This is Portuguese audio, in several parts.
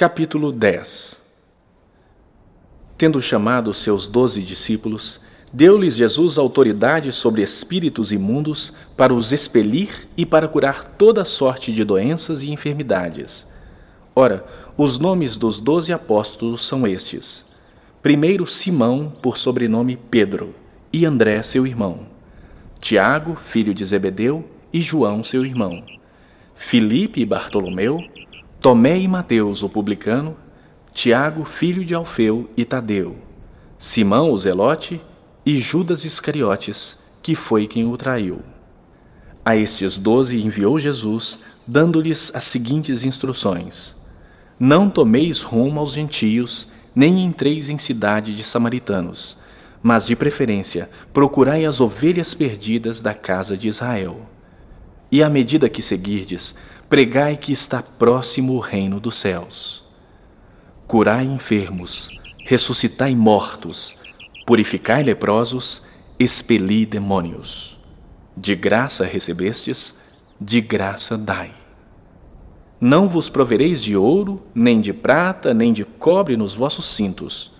Capítulo 10 Tendo chamado seus doze discípulos, deu-lhes Jesus autoridade sobre espíritos imundos para os expelir e para curar toda sorte de doenças e enfermidades. Ora, os nomes dos doze apóstolos são estes: primeiro Simão, por sobrenome Pedro, e André, seu irmão, Tiago, filho de Zebedeu, e João, seu irmão, Filipe e Bartolomeu, Tomé e Mateus, o publicano, Tiago, filho de Alfeu e Tadeu, Simão, o zelote, e Judas Iscariotes, que foi quem o traiu. A estes doze enviou Jesus, dando-lhes as seguintes instruções: Não tomeis rumo aos gentios, nem entreis em cidade de samaritanos, mas de preferência procurai as ovelhas perdidas da casa de Israel. E à medida que seguirdes, pregai que está próximo o reino dos céus. Curai enfermos, ressuscitai mortos, purificai leprosos, expeli demônios. De graça recebestes, de graça dai. Não vos provereis de ouro, nem de prata, nem de cobre nos vossos cintos,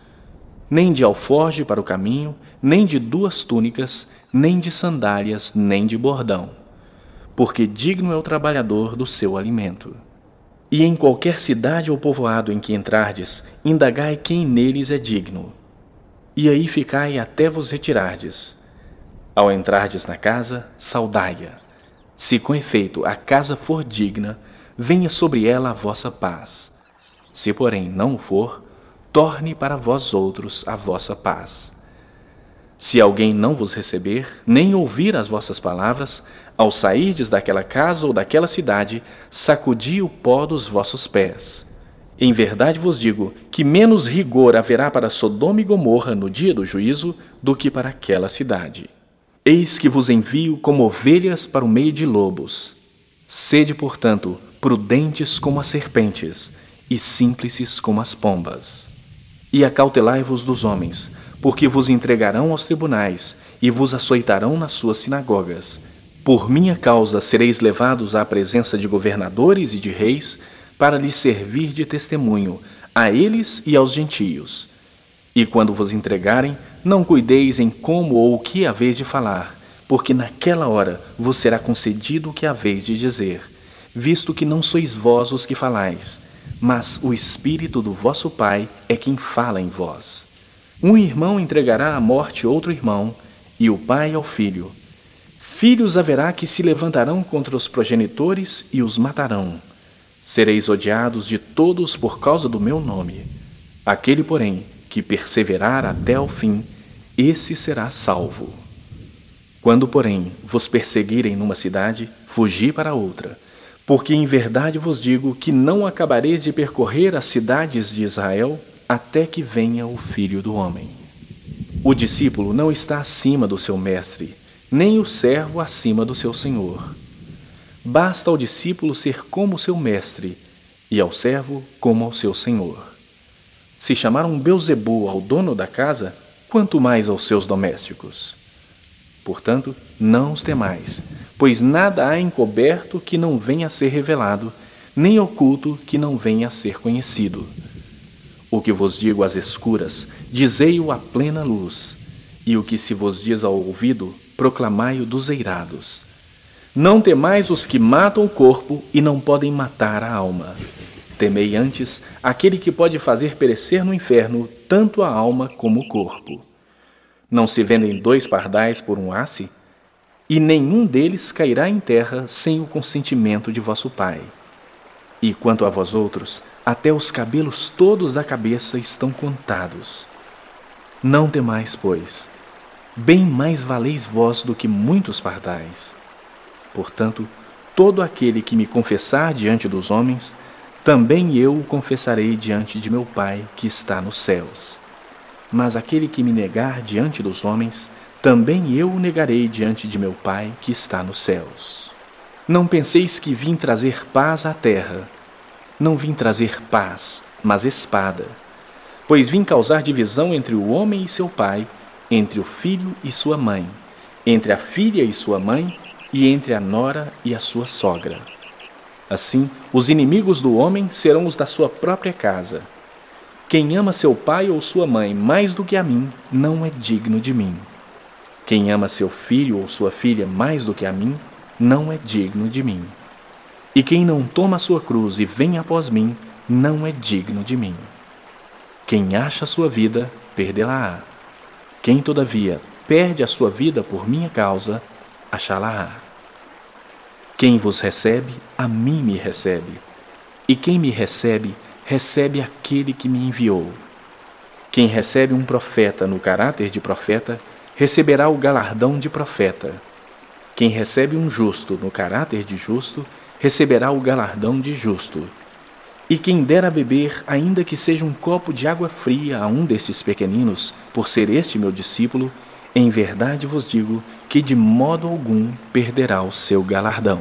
nem de alforge para o caminho, nem de duas túnicas, nem de sandálias, nem de bordão porque digno é o trabalhador do seu alimento. E em qualquer cidade ou povoado em que entrardes, indagai quem neles é digno. E aí ficai até vos retirardes. Ao entrardes na casa, saudai-a. Se com efeito a casa for digna, venha sobre ela a vossa paz. Se, porém, não for, torne para vós outros a vossa paz. Se alguém não vos receber, nem ouvir as vossas palavras, ao sairdes daquela casa ou daquela cidade, sacudi o pó dos vossos pés. Em verdade vos digo que menos rigor haverá para Sodoma e Gomorra no dia do juízo do que para aquela cidade. Eis que vos envio como ovelhas para o meio de lobos. Sede, portanto, prudentes como as serpentes e simples como as pombas. E acautelai-vos dos homens, porque vos entregarão aos tribunais e vos açoitarão nas suas sinagogas. Por minha causa sereis levados à presença de governadores e de reis, para lhes servir de testemunho, a eles e aos gentios. E quando vos entregarem, não cuideis em como ou o que haveis de falar, porque naquela hora vos será concedido o que haveis de dizer, visto que não sois vós os que falais, mas o Espírito do vosso Pai é quem fala em vós. Um irmão entregará à morte outro irmão, e o pai ao filho. Filhos haverá que se levantarão contra os progenitores e os matarão. Sereis odiados de todos por causa do meu nome. Aquele, porém, que perseverar até ao fim, esse será salvo. Quando, porém, vos perseguirem numa cidade, fugi para outra, porque em verdade vos digo que não acabareis de percorrer as cidades de Israel até que venha o Filho do Homem. O discípulo não está acima do seu mestre, nem o servo acima do seu senhor. Basta ao discípulo ser como seu mestre, e ao servo como ao seu senhor. Se chamaram Beuzebu ao dono da casa, quanto mais aos seus domésticos. Portanto, não os temais, pois nada há encoberto que não venha a ser revelado, nem oculto que não venha a ser conhecido. O que vos digo às escuras, dizei-o à plena luz, e o que se vos diz ao ouvido, proclamai-o dos eirados. Não temais os que matam o corpo e não podem matar a alma. Temei antes aquele que pode fazer perecer no inferno tanto a alma como o corpo. Não se vendem dois pardais por um asse? E nenhum deles cairá em terra sem o consentimento de vosso Pai. E quanto a vós outros, até os cabelos todos da cabeça estão contados. Não temais, pois, bem mais valeis vós do que muitos pardais. Portanto, todo aquele que me confessar diante dos homens, também eu o confessarei diante de meu Pai que está nos céus. Mas aquele que me negar diante dos homens, também eu o negarei diante de meu Pai que está nos céus. Não penseis que vim trazer paz à terra. Não vim trazer paz, mas espada. Pois vim causar divisão entre o homem e seu pai, entre o filho e sua mãe, entre a filha e sua mãe, e entre a nora e a sua sogra. Assim, os inimigos do homem serão os da sua própria casa. Quem ama seu pai ou sua mãe mais do que a mim, não é digno de mim. Quem ama seu filho ou sua filha mais do que a mim, não é digno de mim. E quem não toma a sua cruz e vem após mim, não é digno de mim. Quem acha a sua vida, perdê-la-á. Quem, todavia, perde a sua vida por minha causa, achá-la-á. Quem vos recebe, a mim me recebe. E quem me recebe, recebe aquele que me enviou. Quem recebe um profeta no caráter de profeta, receberá o galardão de profeta. Quem recebe um justo no caráter de justo, receberá o galardão de justo. E quem der a beber, ainda que seja um copo de água fria a um desses pequeninos, por ser este meu discípulo, em verdade vos digo que de modo algum perderá o seu galardão.